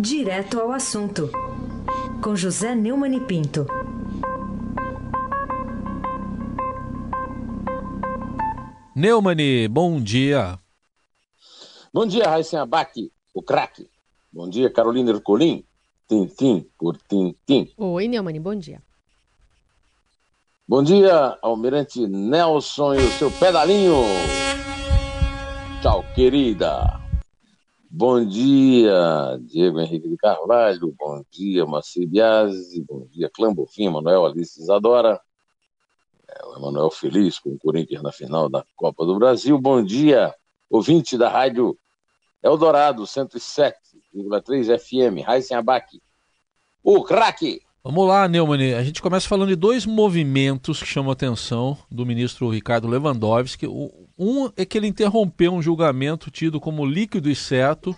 Direto ao assunto, com José Neumann e Pinto. Neumani, bom dia. Bom dia, Raíssen Abac, o craque. Bom dia, Carolina Ercolim. Tintim por tintim. Oi, Neumani, bom dia. Bom dia, Almirante Nelson e o seu pedalinho. Tchau, querida. Bom dia, Diego Henrique de Carvalho. Bom dia, Maci Biasi. Bom dia, Clambofim, Manuel Alice Isadora. É, o Emanuel feliz com o Corinthians na final da Copa do Brasil. Bom dia, ouvinte da rádio Eldorado 107,3 FM, Raíssen Abac. O craque! Vamos lá, Neumann. A gente começa falando de dois movimentos que chamam a atenção do ministro Ricardo Lewandowski. Um é que ele interrompeu um julgamento tido como líquido e certo,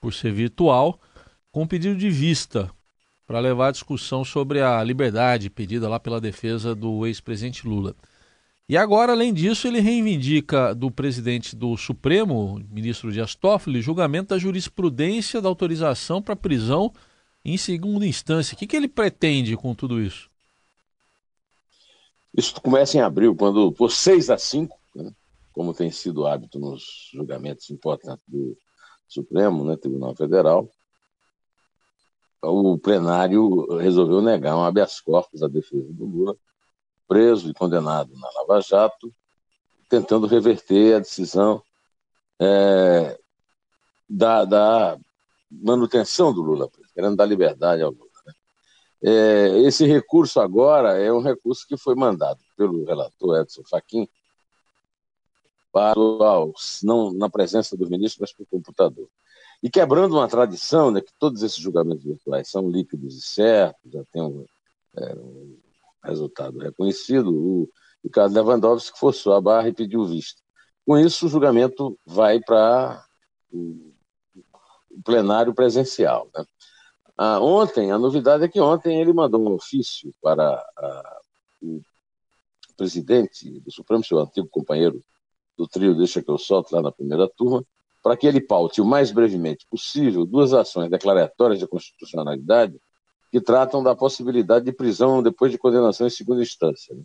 por ser virtual, com um pedido de vista para levar a discussão sobre a liberdade pedida lá pela defesa do ex-presidente Lula. E agora, além disso, ele reivindica do presidente do Supremo, ministro Dias Toffoli, julgamento da jurisprudência da autorização para prisão em segunda instância. O que, que ele pretende com tudo isso? Isso começa em abril, quando, por 6 a 5, né, como tem sido hábito nos julgamentos importantes do Supremo, né, Tribunal Federal, o plenário resolveu negar um habeas corpus à defesa do Lula, preso e condenado na Lava Jato, tentando reverter a decisão é, da, da, manutenção do Lula preso querendo dar liberdade ao Lula. Né? É, esse recurso agora é um recurso que foi mandado pelo relator Edson Fachin para não na presença do ministro, mas pelo computador. E quebrando uma tradição, né, que todos esses julgamentos virtuais são líquidos e certos, já tem um, é, um resultado reconhecido, o Ricardo Lewandowski forçou a barra e pediu vista. Com isso, o julgamento vai para o plenário presencial. Né? Ah, ontem, a novidade é que ontem ele mandou um ofício para a, o presidente do Supremo, seu antigo companheiro do trio Deixa que eu solto lá na primeira turma, para que ele paute o mais brevemente possível duas ações declaratórias de constitucionalidade que tratam da possibilidade de prisão depois de condenação em segunda instância. Né?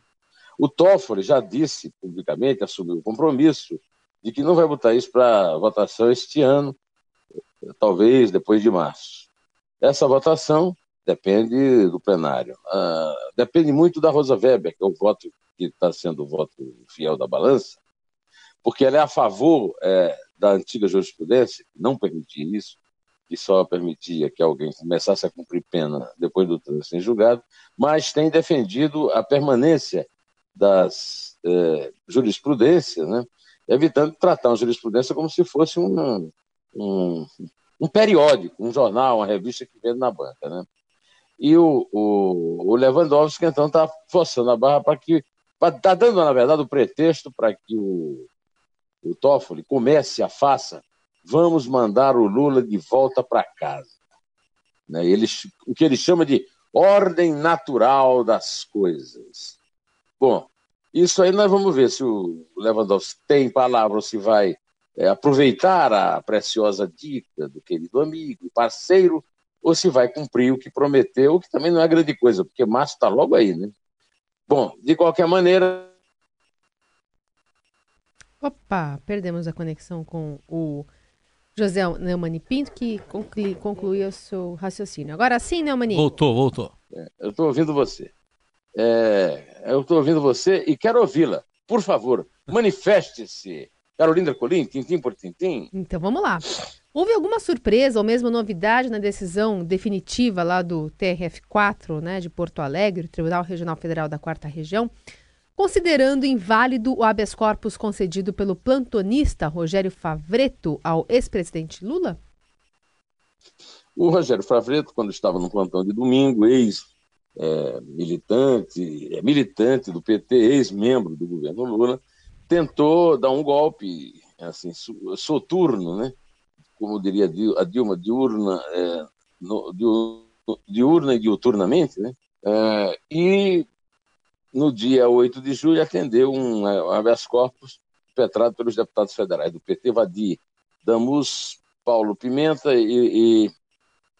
O Toffoli já disse publicamente, assumiu o compromisso de que não vai botar isso para votação este ano, talvez depois de março. Essa votação depende do plenário. Uh, depende muito da Rosa Weber, que é o voto que está sendo o voto fiel da balança, porque ela é a favor é, da antiga jurisprudência, que não permitia isso, que só permitia que alguém começasse a cumprir pena depois do trânsito em julgado, mas tem defendido a permanência das é, jurisprudências, né, evitando tratar a jurisprudência como se fosse um, um, um periódico, um jornal, uma revista que vende na banca, né? E o, o, o Lewandowski, então, está forçando a barra para que. Está dando, na verdade, o pretexto para que o, o Toffoli comece a faça. Vamos mandar o Lula de volta para casa. Né? Eles, o que ele chama de ordem natural das coisas. Bom, isso aí nós vamos ver se o Lewandowski tem palavra ou se vai é, aproveitar a preciosa dica do querido amigo, parceiro, ou se vai cumprir o que prometeu, que também não é grande coisa, porque março está logo aí, né? Bom, de qualquer maneira. Opa, perdemos a conexão com o José Neumani Pinto, que conclui, concluiu o seu raciocínio. Agora sim, Neumani. Voltou, voltou. É, eu estou ouvindo você. É, eu estou ouvindo você e quero ouvi-la. Por favor, manifeste-se. Carolina Colim, tintim por tintim. Então vamos lá. Houve alguma surpresa ou mesmo novidade na decisão definitiva lá do TRF4, né, de Porto Alegre, Tribunal Regional Federal da Quarta Região, considerando inválido o habeas corpus concedido pelo plantonista Rogério Favreto ao ex-presidente Lula? O Rogério Favreto, quando estava no plantão de domingo, ex-militante, é, é, militante do PT, ex-membro do governo Lula, tentou dar um golpe assim soturno, né? Como diria a Dilma, diurna, é, no, diurna e diuturnamente, né? É, e no dia 8 de julho atendeu um habeas corpus perpetrado pelos deputados federais do PT, Vadir Damus, Paulo Pimenta e, e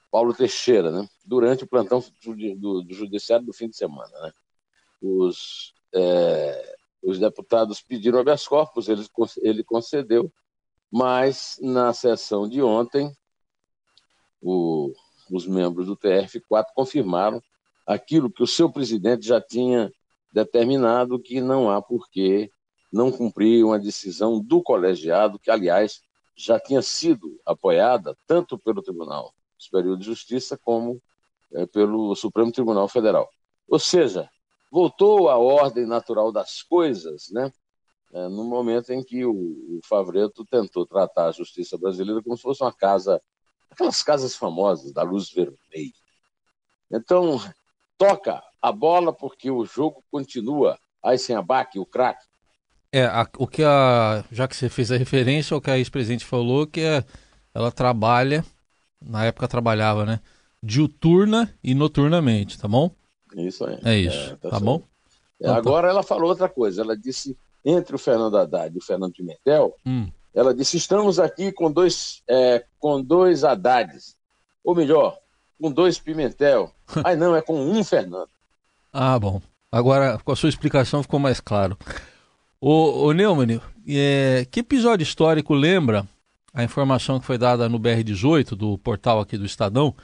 Paulo Teixeira, né? durante o plantão do, do Judiciário do fim de semana. Né? Os, é, os deputados pediram habeas corpus, ele, ele concedeu, mas na sessão de ontem, o, os membros do TRF4 confirmaram aquilo que o seu presidente já tinha determinado, que não há por que não cumprir uma decisão do colegiado, que, aliás, já tinha sido apoiada tanto pelo Tribunal Superior de Justiça como é, pelo Supremo Tribunal Federal. Ou seja, voltou à ordem natural das coisas, né? É, no momento em que o, o Favreto tentou tratar a justiça brasileira como se fosse uma casa, aquelas casas famosas da luz vermelha. Então, toca a bola porque o jogo continua. Aí sem abaque, o craque. É, a, o que a. Já que você fez a referência ao que a ex-presidente falou, que é, ela trabalha, na época trabalhava, né? Diuturna e noturnamente, tá bom? Isso aí. É isso, é, tá, tá bom? É, então, tá. agora ela falou outra coisa. Ela disse, entre o Fernando Haddad e o Fernando Pimentel, hum. ela disse: estamos aqui com dois, é, com dois Haddades. Ou melhor, com dois Pimentel. Ai, não, é com um Fernando. Ah, bom. Agora, com a sua explicação ficou mais claro. Ô, ô Neumann, é, que episódio histórico lembra a informação que foi dada no BR-18, do portal aqui do Estadão,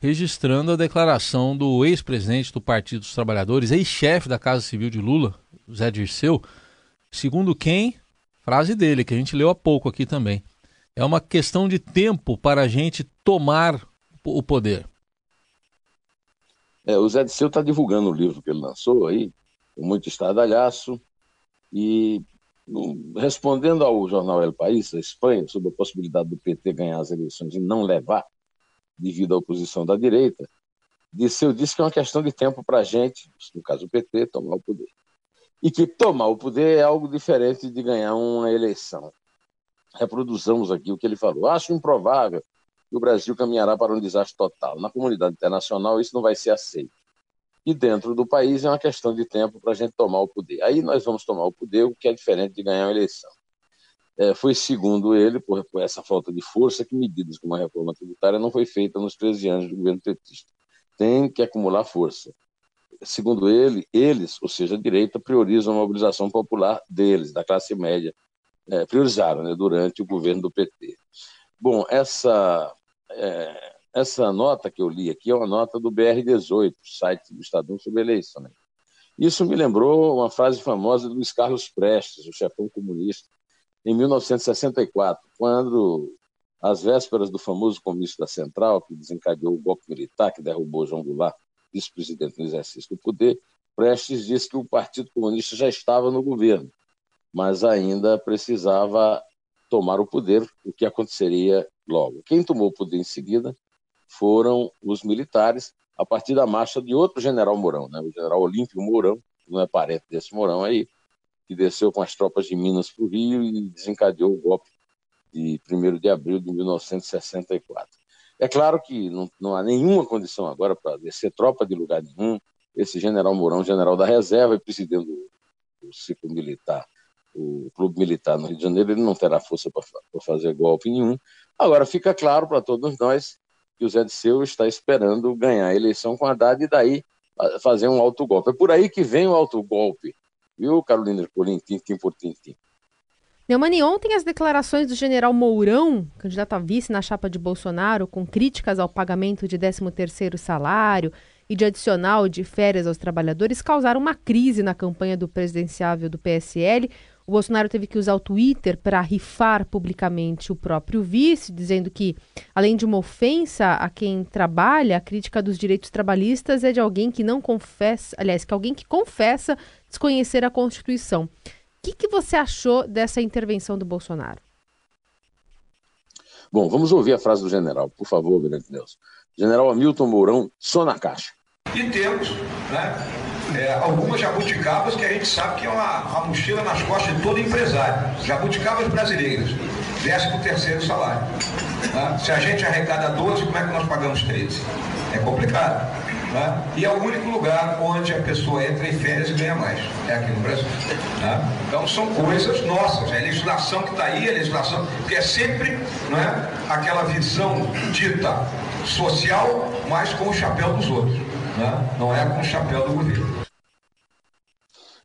registrando a declaração do ex-presidente do Partido dos Trabalhadores, ex-chefe da Casa Civil de Lula, Zé Dirceu, segundo quem, frase dele, que a gente leu há pouco aqui também, é uma questão de tempo para a gente tomar o poder. É, o Zé Dirceu está divulgando o livro que ele lançou aí, com muito estradalhaço, e respondendo ao jornal El País, da Espanha, sobre a possibilidade do PT ganhar as eleições e não levar, devido à oposição da direita, disse, eu disse que é uma questão de tempo para a gente, no caso o PT, tomar o poder. E que tomar o poder é algo diferente de ganhar uma eleição. Reproduzamos aqui o que ele falou. Acho improvável que o Brasil caminhará para um desastre total. Na comunidade internacional, isso não vai ser aceito. E dentro do país é uma questão de tempo para a gente tomar o poder. Aí nós vamos tomar o poder, o que é diferente de ganhar uma eleição. É, foi, segundo ele, por, por, essa falta de força, que medidas como a reforma tributária não foi feita nos 13 anos do governo petista. Tem que acumular força. Segundo ele, eles, ou seja, a direita, priorizam a mobilização popular deles, da classe média. É, priorizaram né, durante o governo do PT. Bom, essa, é, essa nota que eu li aqui é uma nota do BR-18, site do Estadão sobre eleição. Né? Isso me lembrou uma frase famosa do Luiz Carlos Prestes, o chefão comunista, em 1964, quando, às vésperas do famoso comício da Central, que desencadeou o golpe militar que derrubou João Goulart, vice-presidente no exercício do poder, Prestes disse que o Partido Comunista já estava no governo, mas ainda precisava tomar o poder, o que aconteceria logo. Quem tomou o poder em seguida foram os militares, a partir da marcha de outro general Mourão, né? o general Olímpio Mourão, não é parente desse Mourão aí, que desceu com as tropas de Minas para o Rio e desencadeou o golpe de 1 de abril de 1964. É claro que não, não há nenhuma condição agora para descer tropa de lugar nenhum. Esse general Mourão, general da reserva e presidente do, ciclo militar, o clube militar no Rio de Janeiro, ele não terá força para fazer golpe nenhum. Agora, fica claro para todos nós que o Zé de Seu está esperando ganhar a eleição com a Haddad e daí fazer um autogolpe. É por aí que vem o autogolpe Viu, Carolina Ercolim, tintim por tintim. Neumani, ontem as declarações do general Mourão, candidato a vice na chapa de Bolsonaro, com críticas ao pagamento de 13º salário e de adicional de férias aos trabalhadores, causaram uma crise na campanha do presidenciável do PSL. O Bolsonaro teve que usar o Twitter para rifar publicamente o próprio vice, dizendo que, além de uma ofensa a quem trabalha, a crítica dos direitos trabalhistas é de alguém que não confessa, aliás, que alguém que confessa desconhecer a Constituição. O que, que você achou dessa intervenção do Bolsonaro? Bom, vamos ouvir a frase do general, por favor, Grande Deus. General Hamilton Mourão, só na caixa. E temos, né? É, algumas jabuticabas que a gente sabe que é uma, uma mochila nas costas de todo empresário. Jabuticabas brasileiras, 13 terceiro salário. Tá? Se a gente arrecada 12, como é que nós pagamos 13? É complicado. Né? E é o único lugar onde a pessoa entra em férias e ganha mais. É aqui no Brasil. Né? Então são coisas nossas. É a legislação que está aí, a legislação, que é sempre né, aquela visão dita social, mas com o chapéu dos outros. Né? Não é com o chapéu do governo.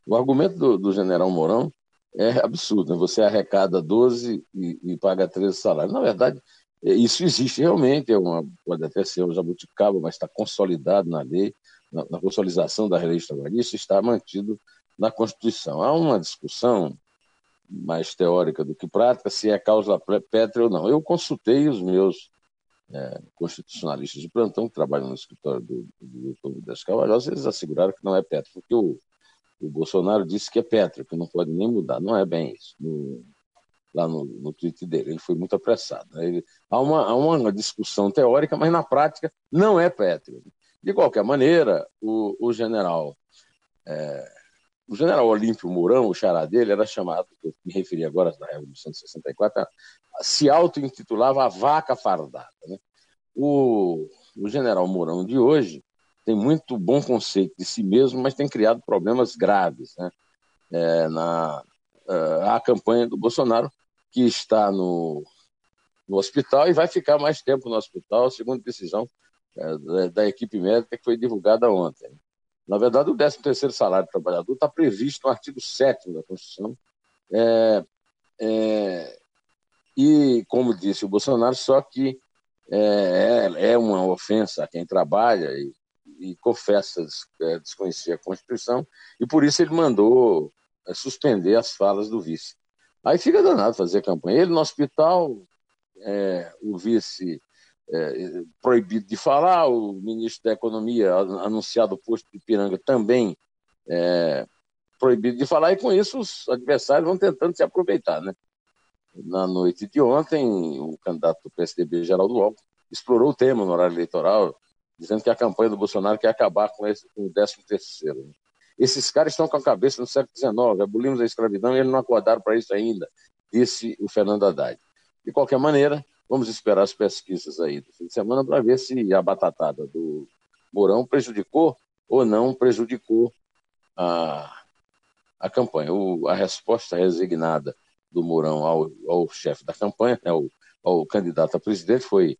O argumento do, do general Mourão é absurdo. Né? Você arrecada 12 e, e paga 13 salários. Na verdade, é, isso existe realmente, é uma, pode até ser um jabuticaba, mas está consolidado na lei, na, na consolidação da lei trabalhista, está mantido na Constituição. Há uma discussão mais teórica do que prática se é causa pétrea ou não. Eu consultei os meus é, constitucionalistas de plantão que trabalham no escritório do, do Doutor das Cavalhosas, eles asseguraram que não é pétrea, porque o, o Bolsonaro disse que é pétrea, que não pode nem mudar. Não é bem isso. No, lá no, no tweet dele. Ele foi muito apressado. Né? Ele, há, uma, há uma discussão teórica, mas na prática não é pétreo. De qualquer maneira, o, o general é, o general Olímpio Mourão, o xará dele, era chamado, eu me referi agora da Revolução de 64, se auto-intitulava a vaca fardada. Né? O, o general Mourão de hoje tem muito bom conceito de si mesmo, mas tem criado problemas graves né? é, na uh, a campanha do Bolsonaro que está no, no hospital e vai ficar mais tempo no hospital, segundo decisão é, da, da, equipe médica que foi divulgada ontem. Na verdade, o 13º salário do trabalhador está previsto no artigo 7 da Constituição. É, é, e, como disse o Bolsonaro, só que é, é, é uma ofensa a quem trabalha e, e confessa é, desconhecer a Constituição, e por isso ele mandou é, suspender as falas do vice. Aí fica danado fazer campanha. Ele no hospital, é, o vice é, proibido de falar, o ministro da Economia, anunciado o posto de Piranga, também é, proibido de falar, e com isso os adversários vão tentando se aproveitar. Né? Na noite de ontem, o candidato do PSDB, Geraldo Alckmin, explorou o tema no horário eleitoral, dizendo que a campanha do Bolsonaro quer acabar com, esse, com o 13 terceiro. Né? Esses caras estão com a cabeça no século XIX, abolimos a escravidão e eles não acordaram para isso ainda, disse o Fernando Haddad. De qualquer maneira, vamos esperar as pesquisas aí do fim de semana para ver se a batatada do Mourão prejudicou ou não prejudicou a, a campanha. O, a resposta resignada do Mourão ao, ao chefe da campanha, né, ao, ao candidato a presidente, foi: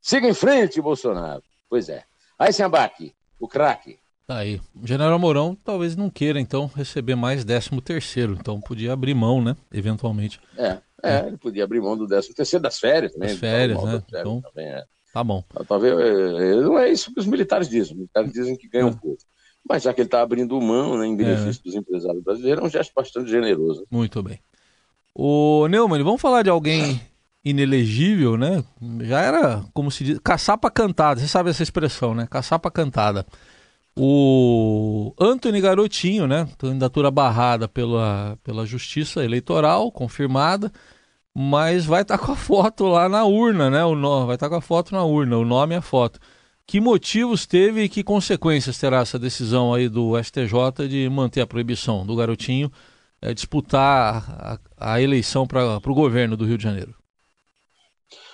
siga em frente, Bolsonaro. Pois é. Aí, Sembaque, o craque, Tá aí. O General Mourão talvez não queira, então, receber mais 13 terceiro. Então podia abrir mão, né? Eventualmente. É, é, ele podia abrir mão do 13 terceiro das férias também. Das férias, né? Férias então, também, é. tá bom. Talvez, é, não é isso que os militares dizem. Os militares dizem que ganham é. pouco. Mas já que ele está abrindo mão né, em benefício é. dos empresários brasileiros, é um gesto bastante generoso. Muito bem. O Neumann, vamos falar de alguém inelegível, né? Já era, como se diz, caçapa cantada. Você sabe essa expressão, né? Caçapa cantada. O Anthony Garotinho, né? Candidatura barrada pela, pela Justiça Eleitoral, confirmada, mas vai estar tá com a foto lá na urna, né? O no, vai estar tá com a foto na urna, o nome e a foto. Que motivos teve e que consequências terá essa decisão aí do STJ de manter a proibição do Garotinho é, disputar a, a eleição para o governo do Rio de Janeiro?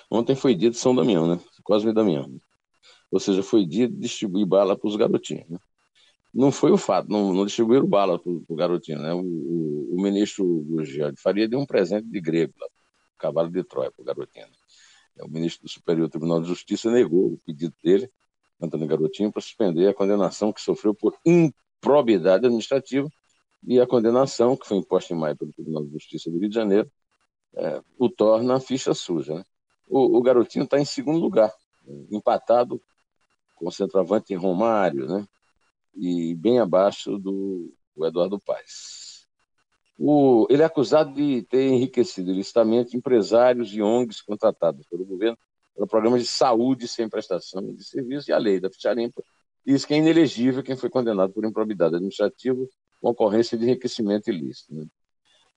Ontem foi dia de São Damião, né? Cosme Damião ou seja, foi de distribuir bala para os garotinhos. Né? Não foi o fato, não, não distribuíram bala para o garotinho. Né? O, o, o ministro Gurgel de Faria deu um presente de grego, lá, cavalo de Troia para o garotinho. Né? O ministro do Superior Tribunal de Justiça negou o pedido dele, Antônio Garotinho, para suspender a condenação que sofreu por improbidade administrativa e a condenação que foi imposta em maio pelo Tribunal de Justiça do Rio de Janeiro é, o torna a ficha suja. Né? O, o garotinho está em segundo lugar, empatado com o centroavante Romário, né? E bem abaixo do Eduardo Paes. O, ele é acusado de ter enriquecido ilicitamente empresários e ONGs contratados pelo governo para programas de saúde sem prestação de serviço e a lei da ficha limpa diz que é inelegível quem foi condenado por improbidade administrativa com ocorrência de enriquecimento ilícito. Né?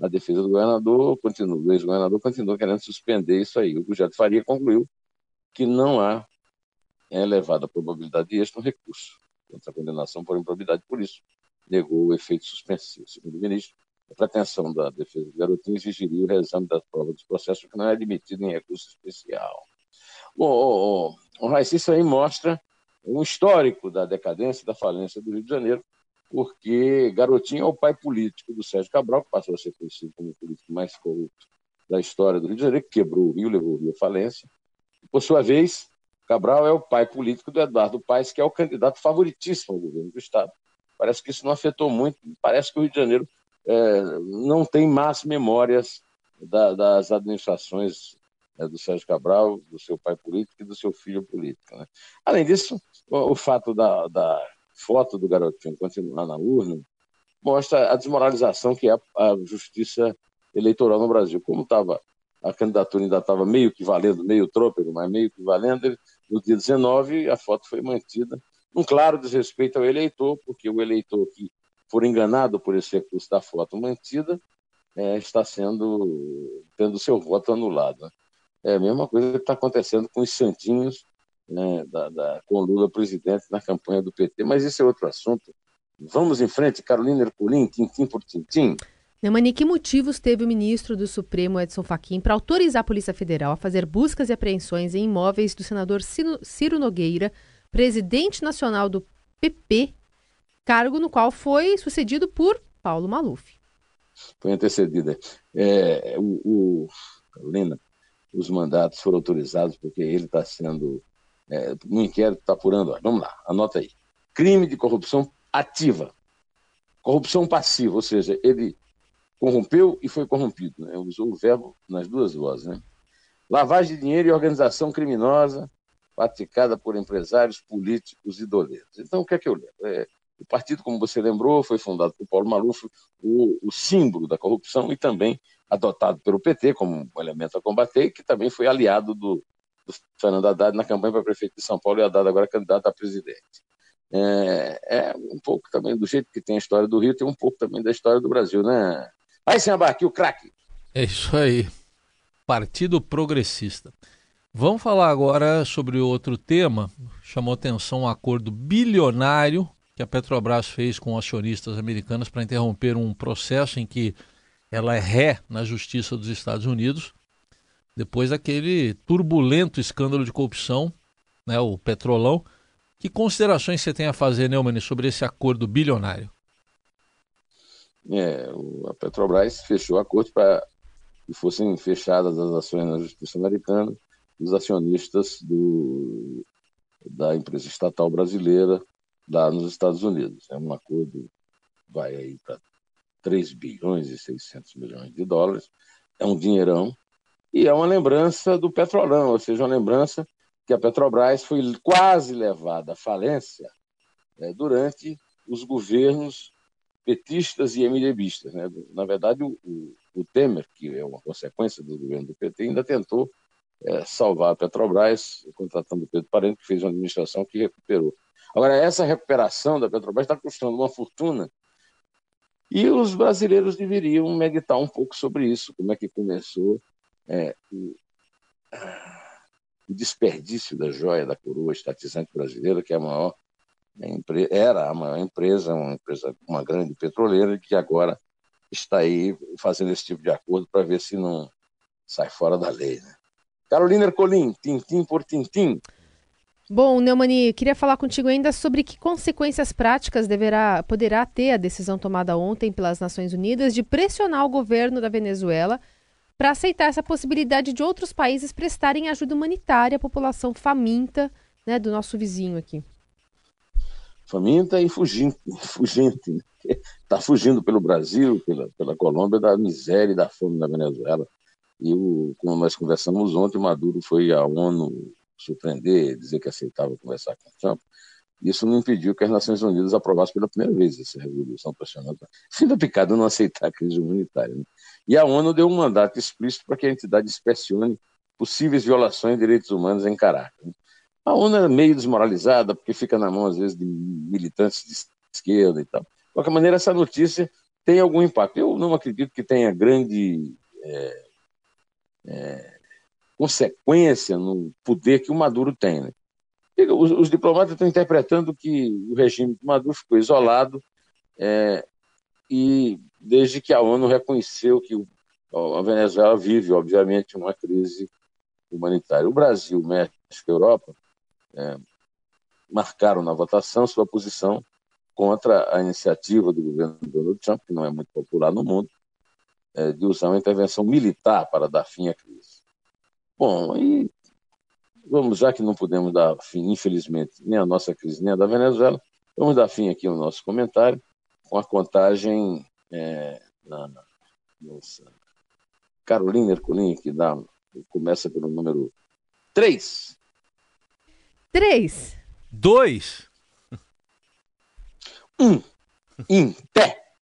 A defesa do governador continua, o ex-governador continua querendo suspender isso aí. O projeto Faria concluiu que não há é elevada probabilidade de êxito no recurso contra a condenação por improbidade. Por isso, negou o efeito suspensivo. Segundo o ministro, a pretensão da defesa do garotinho exigiria o reexame das provas dos processos, que não é admitido em recurso especial. Bom, o, o, o isso aí mostra um histórico da decadência da falência do Rio de Janeiro, porque Garotinho é o pai político do Sérgio Cabral, que passou a ser conhecido como o político mais corrupto da história do Rio de Janeiro, que quebrou o Rio, levou o Rio à falência. Por sua vez, Cabral é o pai político do Eduardo Paes, que é o candidato favoritíssimo ao governo do Estado. Parece que isso não afetou muito, parece que o Rio de Janeiro é, não tem más memórias da, das administrações é, do Sérgio Cabral, do seu pai político e do seu filho político. Né? Além disso, o, o fato da, da, foto do garotinho continuar na urna mostra a desmoralização que é a, justiça eleitoral no Brasil. Como estava a candidatura ainda estava meio que valendo, meio trôpego, mas meio que valendo, no dia 19 a foto foi mantida. Um claro desrespeito ao eleitor, porque o eleitor que for enganado por esse recurso da foto mantida é, está sendo tendo seu voto anulado. Né? É a mesma coisa que está acontecendo com os santinhos né, da, da, com Lula presidente na campanha do PT. Mas isso é outro assunto. Vamos em frente, Carolina Ercolim, tintim por tintim. Neumani, que motivos teve o ministro do Supremo, Edson Fachin, para autorizar a Polícia Federal a fazer buscas e apreensões em imóveis do senador Ciro Nogueira, presidente nacional do PP, cargo no qual foi sucedido por Paulo Maluf? Foi antecedida. É, o, o, Carolina, os mandatos foram autorizados porque ele está sendo. É, no inquérito está apurando. Vamos lá, anota aí. Crime de corrupção ativa. Corrupção passiva, ou seja, ele corrompeu e foi corrompido. Né? Usou o verbo nas duas vozes. Né? Lavagem de dinheiro e organização criminosa praticada por empresários políticos e doleiros. Então, o que é que eu lembro? É, o partido, como você lembrou, foi fundado por Paulo Maluf, o, o, símbolo da corrupção e também adotado pelo PT como elemento a combater, que também foi aliado do, do Fernando Haddad na campanha para prefeito de São Paulo e Haddad agora candidato a presidente. É, é, um pouco também do jeito que tem a história do Rio, tem um pouco também da história do Brasil, né, Aí, Samba, aqui o craque. É isso aí. Partido Progressista. Vamos falar agora sobre outro tema. Chamou atenção um acordo bilionário que a Petrobras fez com acionistas americanos para interromper um processo em que ela é ré na Justiça dos Estados Unidos, depois daquele turbulento escândalo de corrupção, né, o Petrolão. Que considerações você tem a fazer, Neumann, sobre esse acordo bilionário? é, a Petrobras fechou acordo para que fossem fechadas as ações na Justiça Americana dos acionistas do, da empresa estatal brasileira lá nos Estados Unidos. É um acordo vai aí para 3 bilhões e 600 milhões de dólares. É um dinheirão e é uma lembrança do petrolão, ou seja, uma lembrança que a Petrobras foi quase levada à falência é, durante os governos petistas e MDBistas. Né? Na verdade, o, o, Temer, que é uma consequência do governo do PT, ainda tentou é, salvar a Petrobras, contratando o Pedro Parente, que fez uma administração que recuperou. Agora, essa recuperação da Petrobras está custando uma fortuna e os brasileiros deveriam meditar um pouco sobre isso, como é que começou é, o, o desperdício da joia da coroa estatizante brasileira, que é a maior era a maior empresa, uma empresa, uma grande petroleira, que agora está aí fazendo esse tipo de acordo para ver se não sai fora da lei. Né? Carolina Ercolim, tintim por tintim. Bom, Neumani, queria falar contigo ainda sobre que consequências práticas deverá, poderá ter a decisão tomada ontem pelas Nações Unidas de pressionar o governo da Venezuela para aceitar essa possibilidade de outros países prestarem ajuda humanitária à população faminta né, do nosso vizinho aqui faminta e fugente, está né? fugindo pelo Brasil, pela, pela Colômbia, da miséria e da fome na Venezuela. E o, como nós conversamos ontem, Maduro foi à ONU surpreender, dizer que aceitava conversar com o Trump. Isso não impediu que as Nações Unidas aprovassem pela primeira vez essa resolução pressionando fim da picada não aceitar a crise humanitária. Né? E a ONU deu um mandato explícito para que a entidade inspecione possíveis violações de direitos humanos em Caracas. Né? A ONU é meio desmoralizada, porque fica na mão, às vezes, de militantes de esquerda e tal. De qualquer maneira, essa notícia tem algum impacto. Eu não acredito que tenha grande é, é, consequência no poder que o Maduro tem. Né? Os, os, diplomatas estão interpretando que o regime do Maduro ficou isolado é, e desde que a ONU reconheceu que a Venezuela vive, obviamente, uma crise humanitária. O Brasil, México e Europa é, marcaram na votação sua posição contra a iniciativa do governo Donald Trump, que não é muito popular no mundo, é, de usar uma intervenção militar para dar fim à crise. Bom, e vamos, já que não podemos dar fim, infelizmente, nem à nossa crise, nem à da Venezuela, vamos dar fim aqui ao nosso comentário com a contagem é, na, nossa Carolina Ercolim, que dá, começa pelo número 3. 3. 2. 1. Um. Em pé.